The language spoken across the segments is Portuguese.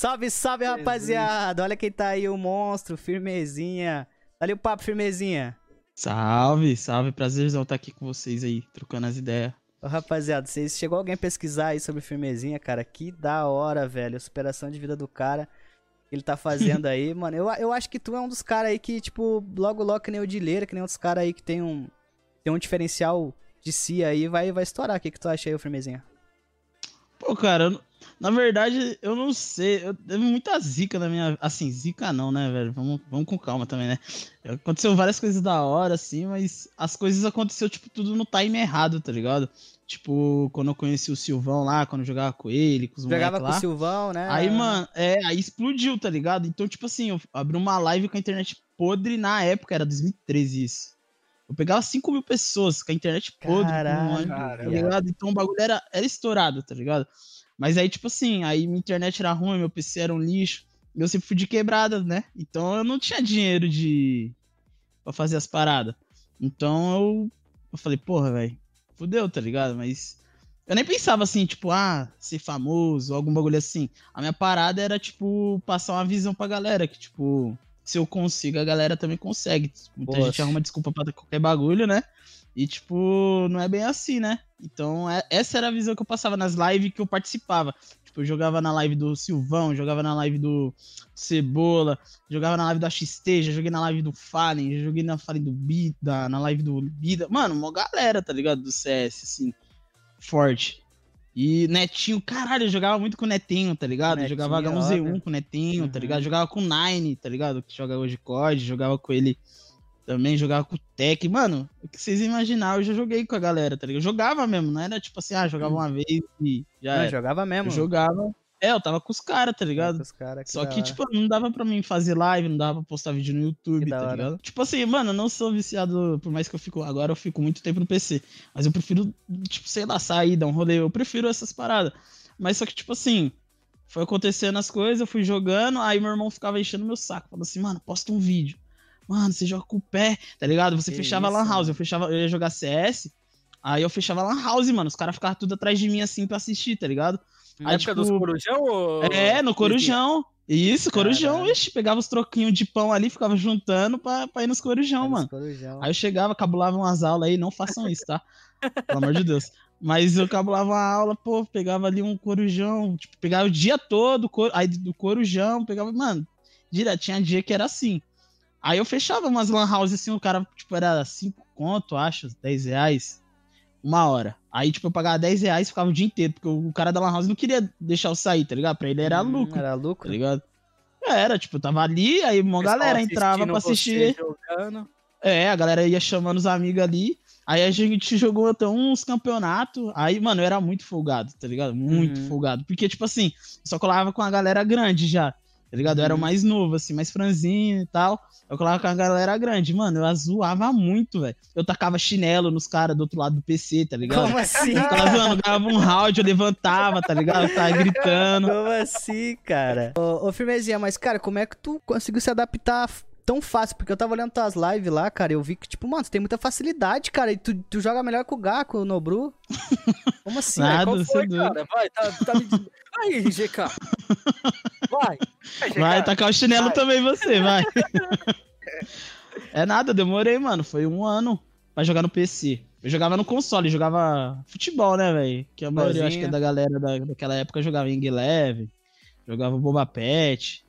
Salve, salve, rapaziada. Olha quem tá aí, o monstro, firmezinha. Dá-lhe o papo, firmezinha. Salve, salve. Prazerzão estar aqui com vocês aí, trocando as ideias. Ô, rapaziada, vocês chegou alguém a pesquisar aí sobre firmezinha, cara? Que da hora, velho. A superação de vida do cara que ele tá fazendo aí, mano. Eu, eu acho que tu é um dos caras aí que, tipo, logo, logo, que nem o Dileira, que nem outros caras aí que tem um, tem um diferencial de si aí, vai, vai estourar. O que, que tu acha aí, firmezinha? Pô, cara, eu, na verdade, eu não sei. Eu teve muita zica na minha. Assim, zica não, né, velho? Vamos, vamos com calma também, né? Aconteceu várias coisas da hora, assim, mas as coisas aconteceu, tipo, tudo no time errado, tá ligado? Tipo, quando eu conheci o Silvão lá, quando eu jogava com ele, com os Jogava com lá. o Silvão, né? Aí, mano, é, aí explodiu, tá ligado? Então, tipo assim, eu abri uma live com a internet podre na época, era 2013 isso. Eu pegava 5 mil pessoas com a internet podre. Caralho, tá ligado? Então o bagulho era, era estourado, tá ligado? Mas aí, tipo assim, aí minha internet era ruim, meu PC era um lixo. Eu sempre fui de quebrada, né? Então eu não tinha dinheiro de. pra fazer as paradas. Então eu, eu falei, porra, velho, fudeu, tá ligado? Mas. Eu nem pensava assim, tipo, ah, ser famoso, algum bagulho assim. A minha parada era, tipo, passar uma visão pra galera, que, tipo, se eu consigo, a galera também consegue. Muita gente arruma desculpa pra qualquer bagulho, né? E, tipo, não é bem assim, né? Então, é, essa era a visão que eu passava nas lives que eu participava. Tipo, eu jogava na live do Silvão, jogava na live do Cebola, jogava na live do XT, já joguei na live do Fallen, já joguei na live do Bida, na live do Bida. Mano, uma galera, tá ligado? Do CS, assim, forte. E Netinho, caralho, eu jogava muito com o Netinho, tá ligado? Netinho, jogava H1Z1 óbvio. com o Netinho, uhum. tá ligado? Jogava com o Nine, tá ligado? Que joga hoje COD, jogava com ele também, jogava com o Tech. Mano, o que vocês imaginaram, eu já joguei com a galera, tá ligado? Eu jogava mesmo, não era tipo assim, ah, jogava uma vez e já. Não, jogava mesmo. Eu jogava. É, eu tava com os caras, tá ligado? Os cara, que Só que, tipo, não dava pra mim fazer live, não dava pra postar vídeo no YouTube, que tá ligado? Tipo assim, mano, eu não sou viciado, por mais que eu fico. Agora eu fico muito tempo no PC. Mas eu prefiro, tipo, sei lá, sair, dar um rolê. Eu prefiro essas paradas. Mas só que, tipo assim, foi acontecendo as coisas, eu fui jogando, aí meu irmão ficava enchendo meu saco. Falando assim, mano, posta um vídeo. Mano, você joga com o pé, tá ligado? Você que fechava isso, Lan House, eu fechava, eu ia jogar CS. Aí eu fechava Lan House, mano. Os caras ficavam tudo atrás de mim assim pra assistir, tá ligado? Na aí, época tipo, dos Corujão? Ou... É, no Corujão. Isso, Corujão, ixi, pegava os troquinhos de pão ali, ficava juntando pra, pra ir nos Corujão, mano. Corujão. Aí eu chegava, cabulava umas aulas aí, não façam isso, tá? Pelo amor de Deus. Mas eu cabulava uma aula, pô, pegava ali um corujão, tipo, pegava o dia todo, aí do corujão, pegava, mano, direto, tinha dia que era assim. Aí eu fechava umas lan house assim, o cara, tipo, era 5 conto, acho, 10 reais uma hora. Aí, tipo, eu pagava 10 reais e ficava o dia inteiro, porque o cara da Lan House não queria deixar eu sair, tá ligado? Pra ele era hum, lucro. Era lucro. Tá ligado? Era, tipo, eu tava ali, aí uma galera entrava pra assistir. É, a galera ia chamando os amigos ali. Aí a gente jogou até uns campeonatos. Aí, mano, eu era muito folgado, tá ligado? Muito uhum. folgado. Porque, tipo assim, só colava com a galera grande já tá ligado? Eu era o uhum. mais novo, assim, mais franzinho e tal. Eu colava com a galera grande. Mano, eu zoava muito, velho. Eu tacava chinelo nos caras do outro lado do PC, tá ligado? Como assim? Eu ficava zoando, dava um round, eu levantava, tá ligado? Eu tava gritando. Como assim, cara? Ô, ô Firmezinha, mas, cara, como é que tu conseguiu se adaptar tão fácil, porque eu tava olhando tuas lives lá, cara, eu vi que, tipo, mano, você tem muita facilidade, cara, e tu, tu joga melhor que o Gaku, o Nobru. Como assim? Nada, Qual foi, cara? Vai, tá, tá me... Aí, GK. Vai. Vai, tacar o chinelo vai. também você, vai. é nada, demorei, mano. Foi um ano pra jogar no PC. Eu jogava no console, jogava futebol, né, velho? Que a maioria, acho que é da galera da, daquela época jogava Ing Eleven, jogava Boba Pet.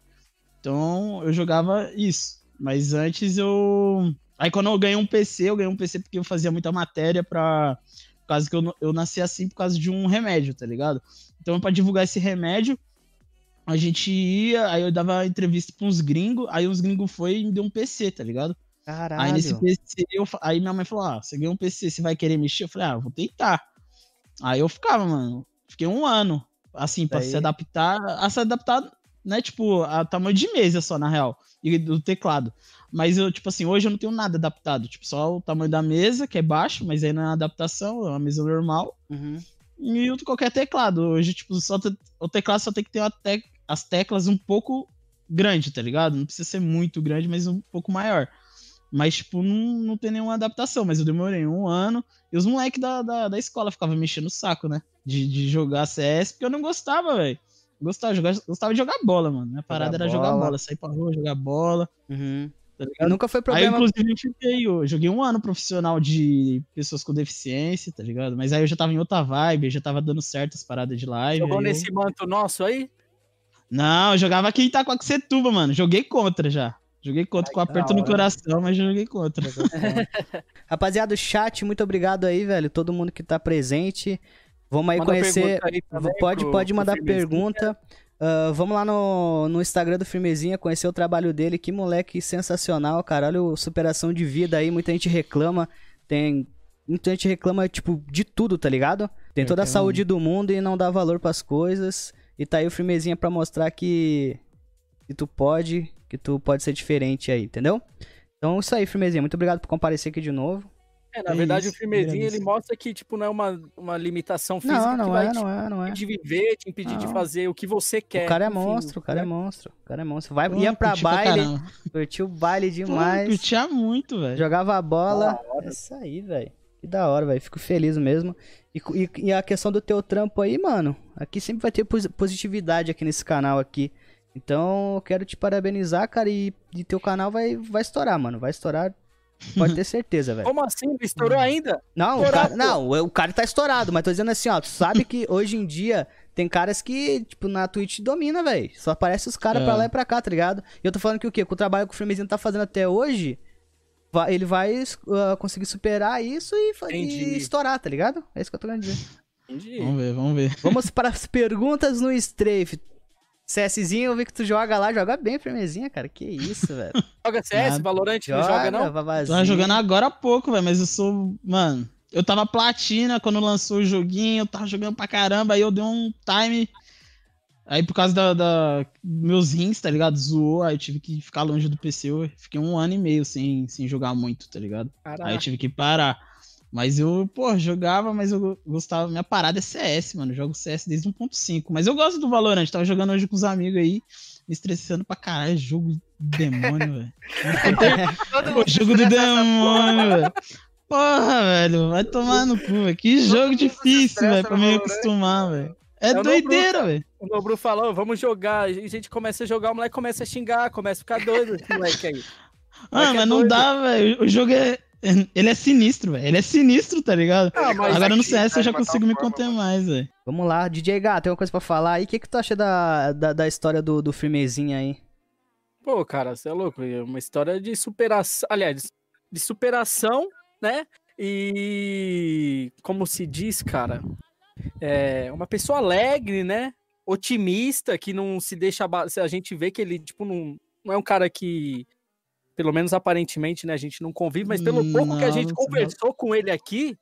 Então, eu jogava isso. Mas antes eu. Aí quando eu ganhei um PC, eu ganhei um PC porque eu fazia muita matéria pra. Por causa que eu, eu nasci assim por causa de um remédio, tá ligado? Então, para divulgar esse remédio, a gente ia, aí eu dava entrevista pra uns gringos, aí os gringos foi e me deu um PC, tá ligado? Caralho. Aí nesse PC, eu, aí minha mãe falou: Ah, você ganhou um PC, você vai querer mexer? Eu falei: Ah, vou tentar. Aí eu ficava, mano, fiquei um ano, assim, pra se adaptar, a se adaptar, né, tipo, a tamanho de mesa só, na real e do teclado. Mas eu, tipo assim, hoje eu não tenho nada adaptado. Tipo, só o tamanho da mesa, que é baixo, mas aí não é adaptação, é uma mesa normal. Uhum. E qualquer teclado. Hoje, tipo, só te, o teclado só tem que ter te, as teclas um pouco grande, tá ligado? Não precisa ser muito grande, mas um pouco maior. Mas, tipo, não, não tem nenhuma adaptação. Mas eu demorei um ano. E os moleques da, da, da escola ficavam mexendo o saco, né? De, de jogar CS, porque eu não gostava, velho. Gostava, de jogar, gostava de jogar bola, mano. Minha parada Jogar era jogar bola. bola, sair pra rua, jogar bola, Uhum. tá? Nunca foi Aí, problema. inclusive, eu fiquei, eu joguei um ano profissional de pessoas com deficiência, tá ligado? Mas aí eu já tava em outra vibe, eu já tava dando certo as paradas de live. Jogou aí eu- nesse manto nosso aí? Não, eu jogava aqui em Itacoaxetuba, mano. Joguei contra já. Joguei contra Ai, com que aperto no coração, mas joguei contra. Rapaziada, o chat, muito obrigado aí, velho. Todo mundo que tá presente. Vamos aí Manda conhecer. aí também Pode, pro- pode mandar pergunta. Ah, vamos lá no, no Instagram do Firmezinha, conhecer o trabalho dele. Que moleque sensacional, cara. Olha o superação de vida aí. Muita gente reclama. Tem. Muita gente reclama, tipo, de tudo, tá ligado? Tem toda a saúde do mundo e não dá valor pras coisas. E tá aí o Firmezinha pra mostrar que. Que tu pode. Que tu pode ser diferente aí, entendeu? Então, isso aí, Firmezinha. Muito obrigado por comparecer aqui de novo. É, na É verdade, isso, o firmezinho ele mostra que, tipo, não é uma, uma limitação física Não, que não vai é, te não é, não é. impedir de viver, te impedir de Não. fazer o que você quer. O cara é enfim, monstro, o cara é né? monstro. O cara é monstro. Vai, Pô, ia pra pra baile, caramba. curtiu o baile Pô, demais. curtia muito, velho. Jogava a bola. Da hora. É isso aí, velho. Que da hora, velho. Fico feliz mesmo. E, e- e a questão do teu trampo aí, mano. Aqui sempre vai ter posi- positividade aqui nesse canal aqui. Então, eu quero te parabenizar, cara. E, e teu canal vai, vai estourar, mano. Vai estourar. Pode ter certeza, velho. Como assim? Não estourou ainda? Não, o cara, não, o cara tá estourado, mas tô dizendo assim, ó, tu sabe que hoje em dia tem caras que, tipo, na Twitch domina, velho. Só aparece os caras É. pra lá e pra cá, tá ligado? E eu tô falando que o quê? Com o trabalho que o Firmezinho tá fazendo até hoje, ele vai uh, conseguir superar isso e, e estourar, tá ligado? É isso que eu tô querendo dizer. Entendi. Vamos ver, vamos ver. Vamos para as perguntas no Strafe. CSzinho, eu vi que tu joga lá, joga bem, Firmezinha, cara. Que isso, velho. Joga CS, Nada. Valorant, não joga não? Vavazinho. Tava jogando agora há pouco, velho, mas eu sou. Mano, eu tava platina quando lançou o joguinho, eu tava jogando pra caramba, aí eu dei um time. Aí por causa da, da- meus rins, tá ligado? Zoou, aí eu tive que ficar longe do PC. Eu fiquei um ano e meio sem, sem jogar muito, tá ligado? Aí eu Caraca. tive que parar. Mas eu, pô, jogava, mas eu gostava. Minha parada é CS, mano. Eu jogo CS desde 1.5. Mas eu gosto do Valorant. Tava jogando hoje com os amigos aí, me estressando pra caralho. Jogo do demônio, velho. Pô, jogo do demônio, velho. Porra, velho. Vai tomar no cu, velho. Que jogo difícil, velho, pra me acostumar, velho. É É o doideira, velho. O Nobru falou, vamos jogar. E a gente começa a jogar, o moleque começa a xingar, começa a ficar doido esse moleque aí. Ah, é mas não doido. dá, velho. O jogo é. Ele é sinistro, velho. Ele é sinistro, tá ligado? Ah, mas Agora no CS eu já uma consigo me forma, conter mano. mais, velho. Vamos lá, DJ Gato, tem uma coisa pra falar aí. O que, que tu acha da, da, da história do, do Firmezinha aí? Pô, cara, você é louco. É uma história de superação. Aliás, de superação, né? E como se diz, cara, é uma pessoa alegre, né? Otimista, que não se deixa. A gente vê que ele, tipo, não, não é um cara que. Pelo menos aparentemente, né? A gente não convive, mas pelo pouco que a gente não. conversou com ele aqui,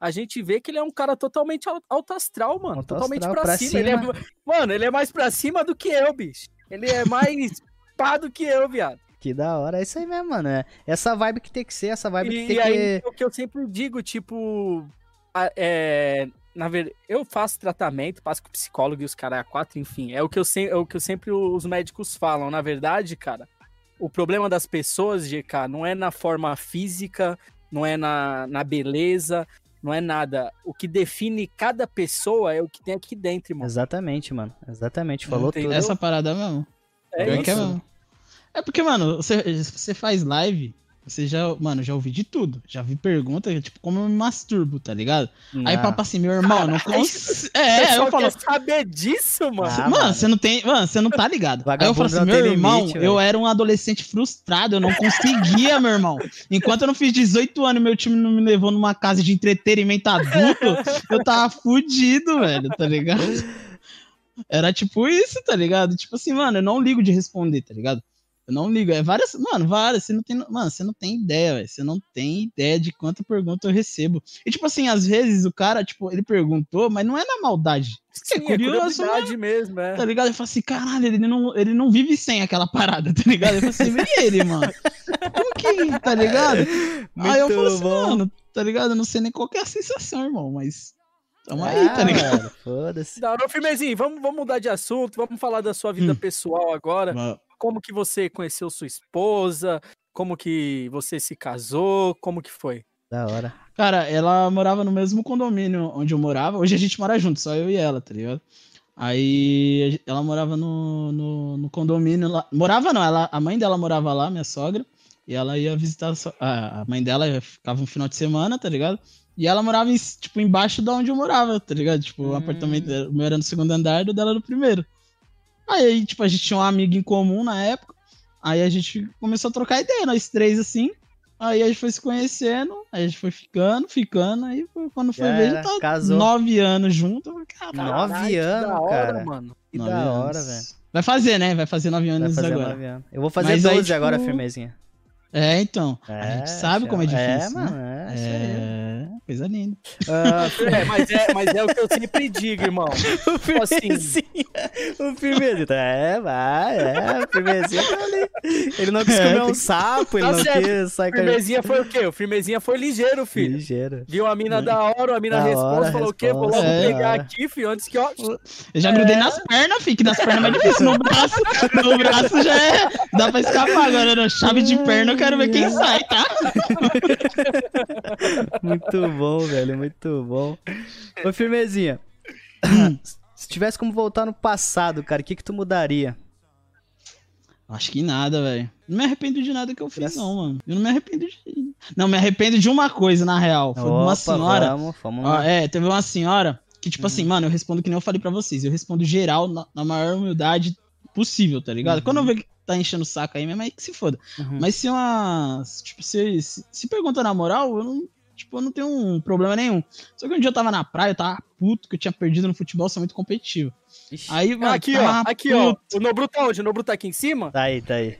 a gente vê que ele é um cara totalmente al- alto astral, mano. Alto totalmente astral, pra, pra cima. Ele é- cima. mano, ele é mais pra cima do que eu, bicho. Ele é mais pá do que eu, viado. Que da hora, é isso aí mesmo, mano. É essa vibe que tem que ser, essa vibe que E, tem e aí, que. o que eu sempre digo, tipo, é, na verdade, eu faço tratamento, passo com psicólogo e os caras a quatro, enfim, é o que eu sempre, é o que eu sempre os médicos falam. Na verdade, cara, o problema das pessoas, GK, não é na forma física, não é na, na beleza, não é nada. O que define cada pessoa é o que tem aqui dentro, irmão. Exatamente, mano. Exatamente, falou Entendeu? tudo. Essa parada mesmo. É é isso. mesmo. É porque, mano, você, você faz live, você já, mano, já ouvi de tudo. Já vi pergunta, tipo, como eu me masturbo, tá ligado? Aí Não. papo assim, meu irmão, não consigo. É, eu falo. quer saber disso, mano. Ah, mano, mano. você não tem. Mano, você não tá ligado. Aí eu Vagabundo falo assim, não meu irmão, limite, eu era um adolescente frustrado, eu não conseguia, meu irmão. Enquanto eu não fiz 18 anos e meu time não me levou numa casa de entretenimento adulto, eu tava fudido, velho, tá ligado? Era tipo isso, tá ligado? Tipo assim, mano, eu não ligo de responder, tá ligado? Eu não ligo. É várias, mano, várias. Você não tem, mano, você não tem ideia, velho. Você não tem ideia de quanta pergunta eu recebo. E tipo assim, às vezes o cara, tipo, ele perguntou, mas não é na maldade. Você é Sim, curioso, curiosidade mesmo, é. Tá ligado? Eu falo assim, caralho, ele não, ele não vive sem aquela parada, tá ligado? Eu falo assim, e ele, mano? Como que, tá ligado? Aí eu Muito falo assim, bom. mano, tá ligado? Eu não sei nem qual que é a sensação, irmão, mas tamo aí, tá Ah, ligado? Foda-se. Ô, Firmezinho, vamos, vamos mudar de assunto, vamos falar da sua vida Hum. pessoal agora. Mano, Como que você conheceu sua esposa? Como que você se casou? Como que foi? Da hora. Cara, ela morava no mesmo condomínio onde eu morava. Hoje a gente mora junto, só eu e ela, tá ligado? Aí ela morava no, no, no condomínio lá. Morava não, ela, a mãe dela morava lá, minha sogra. E ela ia visitar a, a mãe dela, ficava um final de semana, tá ligado? E ela morava, em, tipo, embaixo de onde eu morava, tá ligado? Tipo, o Hum. apartamento, o meu era no segundo andar, o dela no primeiro. Aí, tipo, a gente tinha um amigo em comum na época. Aí a gente começou a trocar ideia, nós três, assim. Aí a gente foi se conhecendo, aí a gente foi ficando, ficando. Aí quando foi Já ver, já era, tá casou. nove anos junto. Caralho, Nove anos, da hora, cara. mano. Que nove da hora, velho. Vai fazer, né? Vai fazer nove anos fazer agora. nove anos. Eu vou fazer Mas aí, 12 agora, tipo, firmezinha. É, então. a É, gente sabe como é chama- difícil. É, né? mano, é. É, coisa linda. Ah, É, mas é, mas é o que eu sempre digo, irmão. o firmezinha. O firmezinha. tá- É, vai, é. O firmezinha tá ali. Ele não quis É, comer um sapo, ele Tá não certo. quis sair com Firmezinha foi o quê? O Firmezinha foi ligeiro, filho. Ligeiro. Viu a mina da hora, a mina Da responde, hora, falou o quê? Vou logo é, pegar aqui, filho, antes que, ó... Eu já grudei nas pernas, fi, que nas pernas é mais difícil. No braço, no braço já é. Dá pra escapar. Agora na chave de perna eu quero ver quem sai, tá? Muito bom, velho, muito bom. Ô, firmezinha. Se tivesse como voltar no passado, cara, o que que tu mudaria? Acho que nada, velho. Não me arrependo de nada que eu fiz, não, mano. Eu não me arrependo de. Não, me arrependo de uma coisa, na real. Foi de uma Opa, senhora. Vamos, vamos Ó, é, teve uma senhora que, tipo Uhum. assim, mano, eu respondo que nem eu falei pra vocês. Eu respondo geral na, na maior humildade possível, tá ligado? Uhum. Quando eu ver que tá enchendo o saco aí mesmo, aí que se foda. Uhum. Mas se uma. Tipo, se, se, se pergunta na moral, eu não. Tipo, eu não tenho um problema nenhum. Só que um dia eu tava na praia, eu tava puto, que eu tinha perdido no futebol, sou muito competitivo. Ixi, Aí, mano, aqui, ó, aqui, ó. O Nobru tá onde? O Nobru tá aqui em cima? Tá aí, tá aí.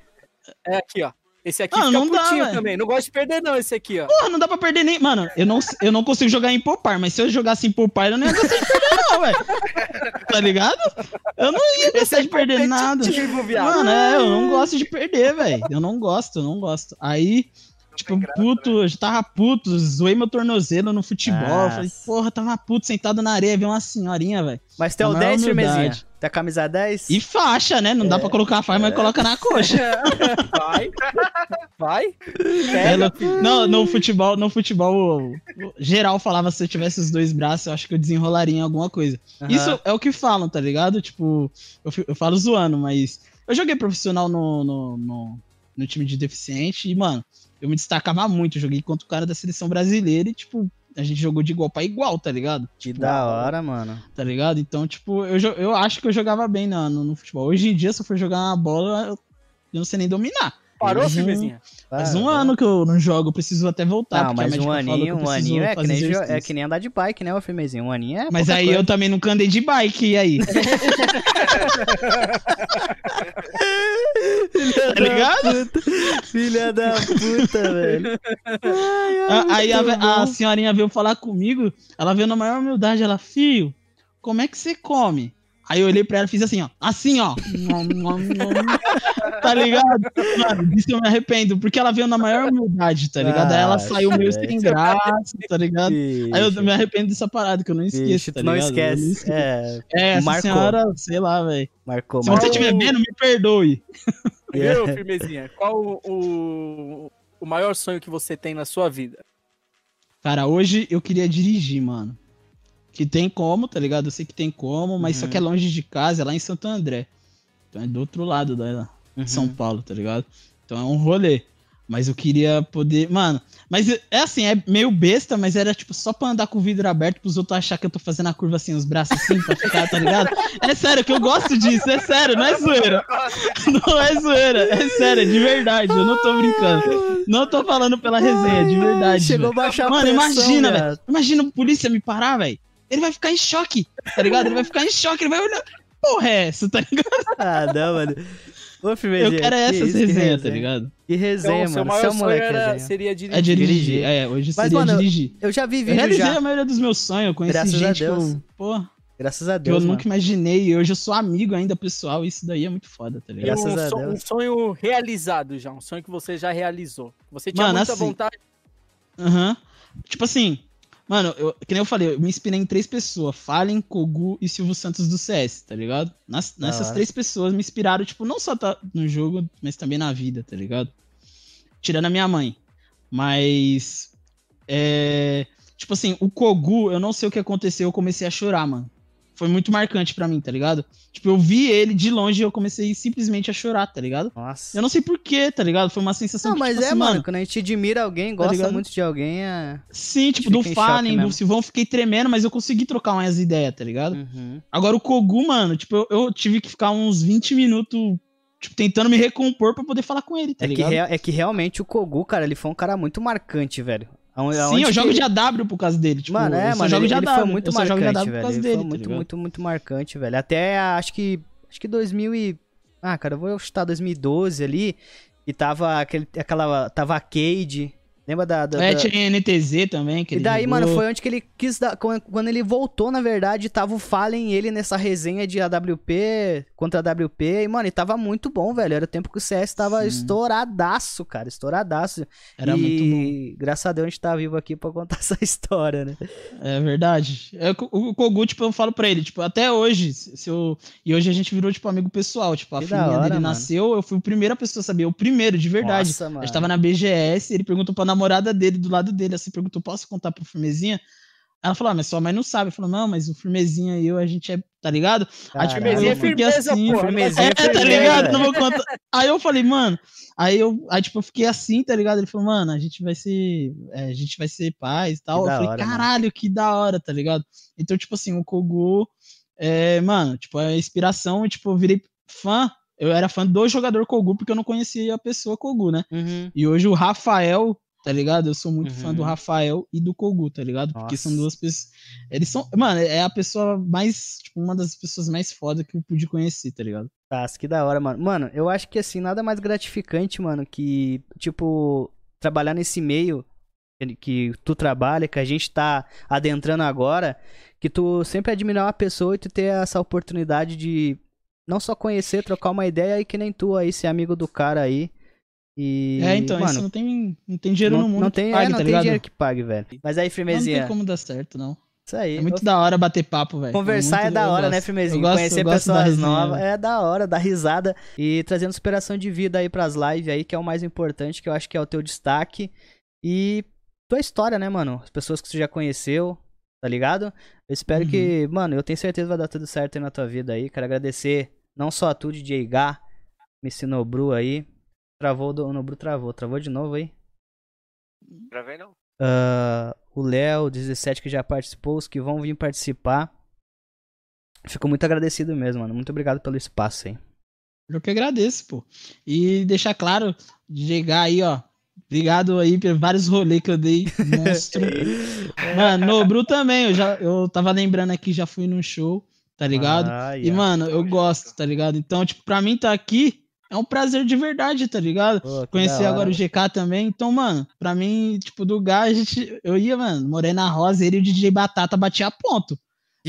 É aqui, ó. Esse aqui Ah, fica não dá, também. Não gosta de perder, não, esse aqui, ó. Porra, não dá pra perder nem. Mano, eu não, eu não consigo jogar em poupar, mas se eu jogasse em poupar, eu não ia gostar de perder, não, velho. Tá ligado? Eu não ia gostar de perder nada. viado. Mano, é, eu não gosto de perder, velho. Eu não gosto, eu não gosto. Aí, tipo, puto, eu já tava puto, zoei meu tornozelo no futebol. Nossa. Falei, porra, tava puto, sentado na areia, vi uma senhorinha, velho. Mas tem o maior 10, firmezinha? humildade. Tem a camisa 10? E faixa, né? Não dá pra colocar a faixa, mas coloca na coxa. Vai. Vai. É, Pega. no, não, no futebol, no futebol, geral falava se eu tivesse os dois braços, eu acho que eu desenrolaria em alguma coisa. Isso é o que falam, tá ligado? Tipo, eu, eu falo zoando, mas eu joguei profissional no, no, no, no time de deficiente e, mano, eu me destacava muito. Joguei contra o cara da seleção brasileira e, tipo, a gente jogou de igual pra igual, tá ligado? Que Tipo, da hora, mano. Tá ligado? Então, tipo, eu, eu acho que eu jogava bem na- no, no futebol. Hoje em dia, se eu for jogar uma bola, eu não sei nem dominar. Parou, firmezinha? Faz um Ah, ano que eu não jogo, preciso até voltar. Não, mas um aninho, um aninho é que, nem, é que nem andar de bike, né, ô firmezinho? Um aninho é Mas aí coisa. eu também nunca andei de bike, e aí? tá ligado? Filha da puta, velho. Ai, ai, aí a, a senhorinha veio falar comigo, ela veio na maior humildade, ela, filho, como é que você come? Aí eu olhei pra ela e fiz assim, ó, assim, ó. tá ligado? Mano, disso eu me arrependo, porque ela veio na maior humildade, tá ligado? aí ela Ah, saiu meio sem graça, tá ligado? Aí eu me arrependo dessa parada, que eu não esqueço, bicho, tá não ligado? Eu esquece. esqueço. É, É, essa marcou. senhora, sei lá, velho. marcou, Se marcou. você estiver vendo, me perdoe. Viu, firmezinha? Qual o, o, o maior sonho que você tem na sua vida? Cara, hoje eu queria dirigir, mano. Que tem como, tá ligado? Eu sei que tem como, mas Uhum. só que é longe de casa, é lá em Santo André. Então é do outro lado da Uhum. São Paulo, tá ligado? Então é um rolê. Mas eu queria poder. Mano, mas é assim, é meio besta, mas era tipo só pra andar com o vidro aberto pros outros achar que eu tô fazendo a curva assim, os braços assim, pra ficar, tá ligado? É sério, que eu gosto disso, é sério, não é zoeira. Não é zoeira, é sério, é de verdade, eu não tô brincando. Não tô falando pela resenha, é de verdade. Chegou a baixar a Mano, imagina, velho. Imagina o polícia me parar, velho. Ele vai ficar em choque, tá ligado? Ele vai ficar em choque, ele vai olhar. Porra, é essa, tá ligado? Ah, não, mano. Ô, firmezinha. Eu quero que essas que resenhas, tá ligado? Que resenha, Então, seu mano. maior Seu sonho moleque era, resenha. seria dirigir. É dirigir. Dirigir. É, hoje Mas, seria mano, dirigir. Eu já vi Eu vídeo realizei já. a maioria dos meus sonhos, eu conheci Graças a gente que Deus. eu, pô, Graças a que eu Deus, mano. nunca imaginei. E hoje eu sou amigo ainda, pessoal. Isso daí é muito foda, tá E ligado? Graças um, a Deus. um sonho realizado já, um sonho que você já realizou. Você tinha Mano, muita assim, vontade. Aham. Tipo assim, mano, eu, que nem eu falei, eu me inspirei em três pessoas: Fallen, Kogu e Silvio Santos do CS, tá ligado? Nas- nessas hora. três pessoas me inspiraram, tipo, não só tá no jogo, mas também na vida, tá ligado? Tirando a minha mãe. Mas. É. Tipo assim, o Kogu, eu não sei o que aconteceu, eu comecei a chorar, mano. Foi muito marcante para mim, tá ligado? Tipo, eu vi ele de longe e eu comecei simplesmente a chorar, tá ligado? Nossa. Eu não sei porquê, tá ligado? Foi uma sensação Não, que, mas tipo é, assim, mano, quando a gente admira alguém, gosta ligado? muito de alguém, é. Sim, tipo, do Fallen, do. Silvão, eu fiquei tremendo, mas eu consegui trocar umas ideias, tá ligado? Uhum. Agora o Kogu, mano, tipo, eu, eu tive que ficar uns 20 minutos, tipo, tentando me recompor pra poder falar com ele, tá É que, ligado? rea- é que realmente o Kogu, cara, ele foi um cara muito marcante, velho. Aonde- Sim, eu jogo ele- de AW por causa dele. Tipo, Mano, é, eu mano, jogo ele, de ele AW, foi muito eu só jogo de marcante, AW por velho. causa Ele dele, foi tá muito, ligado? muito, muito marcante, velho. Até acho que acho que 2000 e Ah, cara, eu vou chutar 2012 ali e tava aquele aquela tava a Cade, lembra da, da, É, da- tinha NTZ também, que E ele daí, jogou. mano, foi onde que ele quis dar. Quando ele voltou, na verdade, tava o Fallen e ele nessa resenha de AWP contra AWP. E, mano, e tava muito bom, velho. Era o tempo que o CS tava Sim. estouradaço, cara. Estouradaço. Era e muito bom. graças a Deus a gente tá vivo aqui pra contar essa história, né? É verdade. É, o Kogu, tipo, eu falo pra ele, tipo, até hoje, se eu... E hoje a gente virou, tipo, amigo pessoal. Tipo, a Que da filhinha hora, dele mano. nasceu, eu fui a primeira pessoa a saber. O primeiro, de verdade. Nossa, mano. A gente tava na BGS, ele perguntou pra namorada dele, do lado dele, assim, perguntou, posso contar pro Firmezinha? Ela falou, ah, mas sua mãe não sabe. Falou, não, mas o Firmezinha e eu, a gente é, tá ligado? Aí, Caralho, eu Firmezinha é mano. firmeza, assim, pô. Firmezinha é, é tá firmeza, ligado? velho. Não vou contar. Aí eu falei, mano, aí eu, aí tipo, eu fiquei assim, tá ligado? Ele falou, mano, a gente vai ser, é, a gente vai ser pais e tal. Que eu falei, hora, mano. caralho, que da hora, tá ligado? Então, tipo assim, o Kogu, é, mano, tipo, a inspiração, tipo, eu virei fã, eu era fã do jogador Kogu porque eu não conhecia a pessoa Kogu, né? Uhum. E hoje o Rafael, tá ligado? Eu sou muito fã Uhum. do Rafael e do Kogu, tá ligado? Porque são Nossa. duas pessoas. Eles são. Mano, é a pessoa mais. Tipo, uma das pessoas mais foda que eu pude conhecer, tá ligado? Tá, que da hora, mano. Mano, eu acho que assim, nada mais gratificante, mano, que, tipo, trabalhar nesse meio que- que tu trabalha, que a gente tá adentrando agora, que tu sempre admirar uma pessoa e tu ter essa oportunidade de não só conhecer, trocar uma ideia e que nem tu aí, ser amigo do cara aí. E, é, então, mano, isso não tem, não tem dinheiro não, no mundo não que tem, é, pague, não tá tem ligado? dinheiro que pague, velho. Mas aí, Não firmezinha, tem como dar certo, não. isso aí. É muito da hora bater papo, velho. Conversar é, muito- da eu hora, né. Firmezinho? Eu gosto- Conhecer eu pessoas novas é da hora, dar risada e trazendo superação de vida aí pras lives aí, que é o mais importante, que eu acho que é o teu destaque. E tua história, né, mano? As pessoas que você já conheceu, tá ligado? Eu espero Uhum. que, mano, eu tenho certeza que vai dar tudo certo aí na tua vida aí. Quero agradecer não só a tu, DJ Gá, me ensinou Bru aí. Travou, do, no Bru travou. Travou de novo aí? Gravei não. Ah, o Léo, 17, que já participou, os que vão vir participar. Fico muito agradecido mesmo, mano. Muito obrigado pelo espaço aí. Eu que agradeço, pô. E deixar claro, chegar aí, ó. Obrigado aí por vários rolês que eu dei. Monstro. mano, no Bru também, eu já eu tava lembrando aqui, já fui num show, tá ligado? Ah, E, mano, eu gosto, tá ligado? Então, tipo, pra mim tá aqui é um prazer de verdade, tá ligado? Pô, Conhecer agora o GK também. Então, mano, pra mim, tipo, do Gá, a gente, eu ia, mano, Morena Rosa, ele e o DJ Batata batia ponto.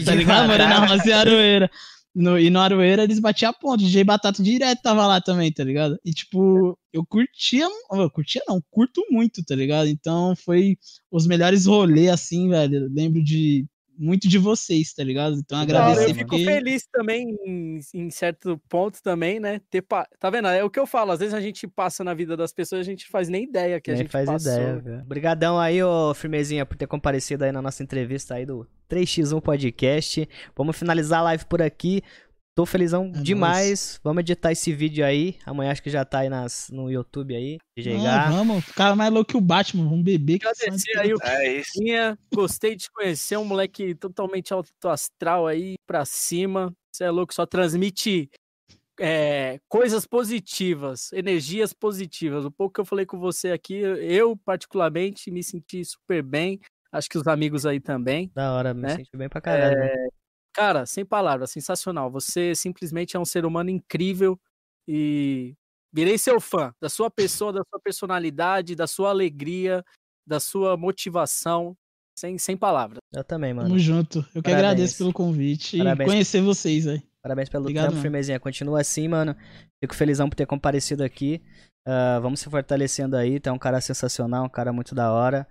Tá ligado? Morena Rosa e Aroeira. No, e no Aroeira eles batiam ponto. DJ Batata direto tava lá também, tá ligado? E tipo, eu curtia. Eu curtia não, curto muito, tá ligado? Então foi os melhores rolês, assim, velho. Eu lembro de muito de vocês, tá ligado? Então agradecer eu fico porque. feliz também, em, em certo ponto também, né? Ter pa- Tá vendo? É o que eu falo. Às vezes a gente passa na vida das pessoas e a gente faz nem ideia que a Nem gente faz passou. ideia, velho. Obrigadão aí, ô Firmezinha, por ter comparecido aí na nossa entrevista aí do 3x1 Podcast. Vamos finalizar a live por aqui. Tô felizão É demais. Vamos editar esse vídeo aí. Amanhã acho que já tá aí nas, no YouTube aí. DJ Ah, Gá. vamos, ficar mais louco que o Batman, vamos beber. Que Agradecer aí o É. Gostei de conhecer um moleque totalmente alto astral aí pra cima. Você é louco, só transmite é, coisas positivas, energias positivas. O pouco que eu falei com você aqui, eu particularmente me senti super bem. Acho que os amigos aí também. Da hora, me né? senti bem pra caralho. mano. Cara, sem palavras, sensacional. Você simplesmente é um ser humano incrível e virei seu fã da sua pessoa, da sua personalidade, da sua alegria, da sua motivação. Sem, sem palavras. Eu também, mano. Tamo junto. Eu que Parabéns. agradeço pelo convite Parabéns. e conhecer vocês aí. Parabéns pelo Obrigado, mano. Firmezinha. Continua assim, mano. Fico felizão por ter comparecido aqui. Ah, vamos se fortalecendo aí. Tu é um cara sensacional, um cara muito da hora.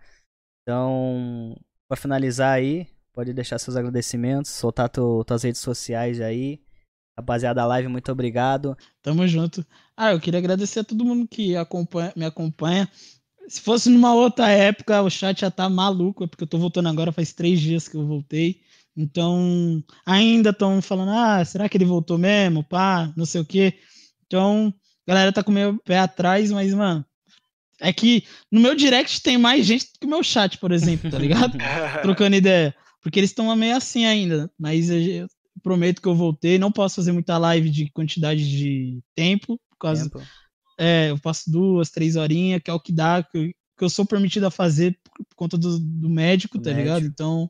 Então, pra finalizar aí, pode deixar seus agradecimentos, soltar tu, tuas redes sociais aí. Rapaziada da live, muito obrigado. Tamo junto. Ah, eu queria agradecer a todo mundo que acompanha, me acompanha. Se fosse numa outra época, o chat já tá maluco, é porque eu tô voltando agora, faz três dias que eu voltei. Então, ainda estão falando, ah, será que ele voltou mesmo? Pá, não sei o quê. Então, a galera tá com o meu pé atrás, mas, mano, é que no meu direct tem mais gente do que o meu chat, por exemplo, tá ligado? Trocando ideia. Porque eles estão meio assim ainda. Mas eu prometo que eu voltei. Não posso fazer muita live de quantidade de tempo. Por causa. Tempo. É, eu passo duas, três horinhas, que é o que dá, que, que eu sou permitido a fazer por, por conta do, do médico, tá médico. ligado? Então,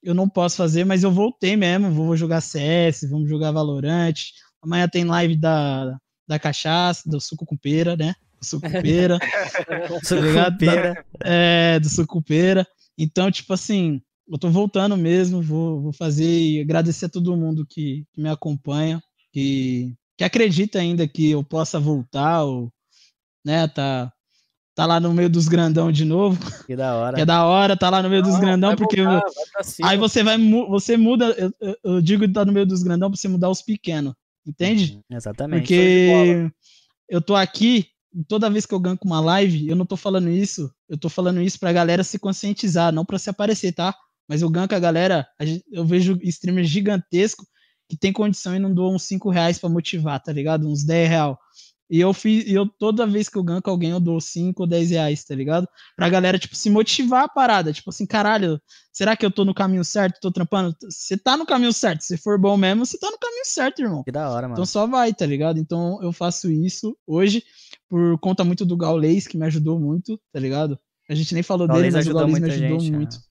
eu não posso fazer, mas eu voltei mesmo. Vou jogar CS, vamos jogar Valorant. Amanhã tem live da, da cachaça, do suco com pera, né? Do suco com pera. suco com pera. É, do suco com pera. Então, tipo assim, eu tô voltando mesmo, vou, vou fazer e agradecer a todo mundo que, que me acompanha, que, que acredita ainda que eu possa voltar, ou, né, tá, tá lá no meio dos grandão de novo. Que da hora. Que é da hora, tá lá no meio Não, dos grandão, porque voltar, aí você vai, você muda, eu, eu digo tá no meio dos grandão pra você mudar os pequenos, entende? Uhum, exatamente. Porque eu tô aqui, toda vez que eu ganho uma live, eu não tô falando isso, eu tô falando isso pra galera se conscientizar, não pra se aparecer, tá? Mas eu ganho com a galera, eu vejo streamers gigantesco que tem condição e não doam uns 5 reais pra motivar, tá ligado? Uns 10 real. E eu fiz, eu toda vez que eu ganho com alguém, eu dou 5 ou 10 reais, tá ligado? Pra galera, tipo, se motivar a parada. Tipo assim, caralho, será que eu tô no caminho certo? Tô trampando? Você tá no caminho certo. Se for bom mesmo, você tá no caminho certo, irmão. Que da hora, mano. Então só vai, tá ligado? Então eu faço isso hoje por conta muito do Gaulês, que me ajudou muito, tá ligado? A gente nem falou Gaulês dele, mas o Gaulês me ajudou gente, muito. Né?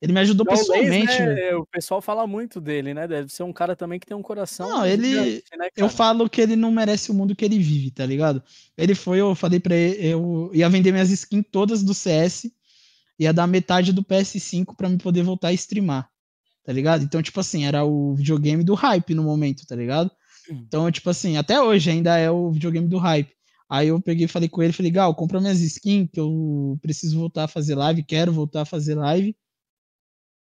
Ele me ajudou pessoalmente. né, o pessoal fala muito dele, né? Deve ser um cara também que tem um coração. Não, ele. né, eu falo que ele não merece o mundo que ele vive, tá ligado? Ele foi, eu falei pra ele, eu ia vender minhas skins todas do CS, ia dar metade do PS5 para me poder voltar a streamar, tá ligado? Então, tipo assim, era o videogame do hype no momento, tá ligado? Hum. Então, tipo assim, até hoje ainda é o videogame do hype. Aí eu peguei e falei com ele, falei, Gal, compra minhas skins, que eu preciso voltar a fazer live, quero voltar a fazer live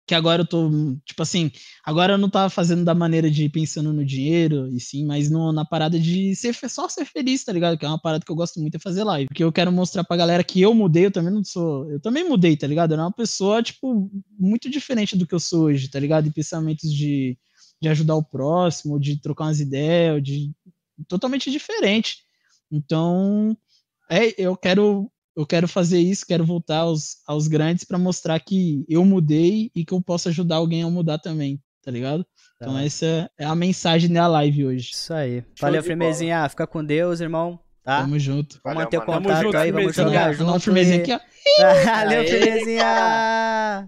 que agora eu tô, tipo assim, agora eu não tava fazendo da maneira de pensando no dinheiro, e sim, mas no, na parada de ser só ser feliz, tá ligado? Que é uma parada que eu gosto muito de fazer live. Porque eu quero mostrar pra galera que eu mudei, eu também não sou. Eu também mudei, tá ligado? Eu era uma pessoa, tipo, muito diferente do que eu sou hoje, tá ligado? Em pensamentos de, de ajudar o próximo, de trocar umas ideias, de. totalmente diferente. Então, é, eu quero eu quero fazer isso, quero voltar aos, aos grandes para mostrar que eu mudei e que eu posso ajudar alguém a mudar também, tá ligado? Tá. Então essa é a mensagem da live hoje. Isso aí. Show Valeu, Firmezinha. Fica com Deus, irmão. Tá? Tamo junto. Vamos manter o contato junto, aí, vamos jogar junto. Firmezinha aqui, ó. Valeu, Firmezinha.